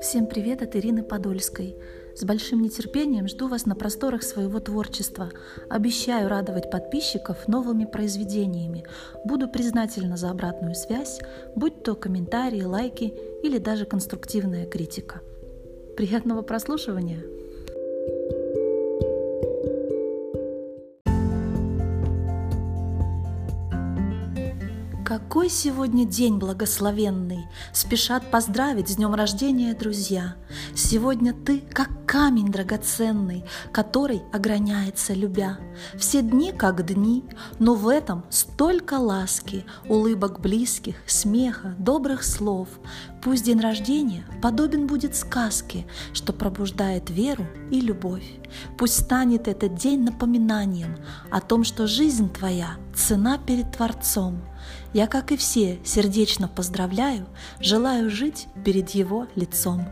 Всем привет от Ирины Подольской. С большим нетерпением жду вас на просторах своего творчества. Обещаю радовать подписчиков новыми произведениями. Буду признательна за обратную связь, будь то комментарии, лайки или даже конструктивная критика. Приятного прослушивания! Какой сегодня день благословенный! Спешат поздравить с днем рождения друзья. Сегодня ты, как камень драгоценный, который ограняется любя. Все дни как дни, но в этом столько ласки, улыбок близких, смеха, добрых слов. Пусть день рождения подобен будет сказке, что пробуждает веру и любовь. Пусть станет этот день напоминанием о том, что жизнь твоя – цена перед Творцом. Я, как и все, сердечно поздравляю, желаю жить перед Его лицом.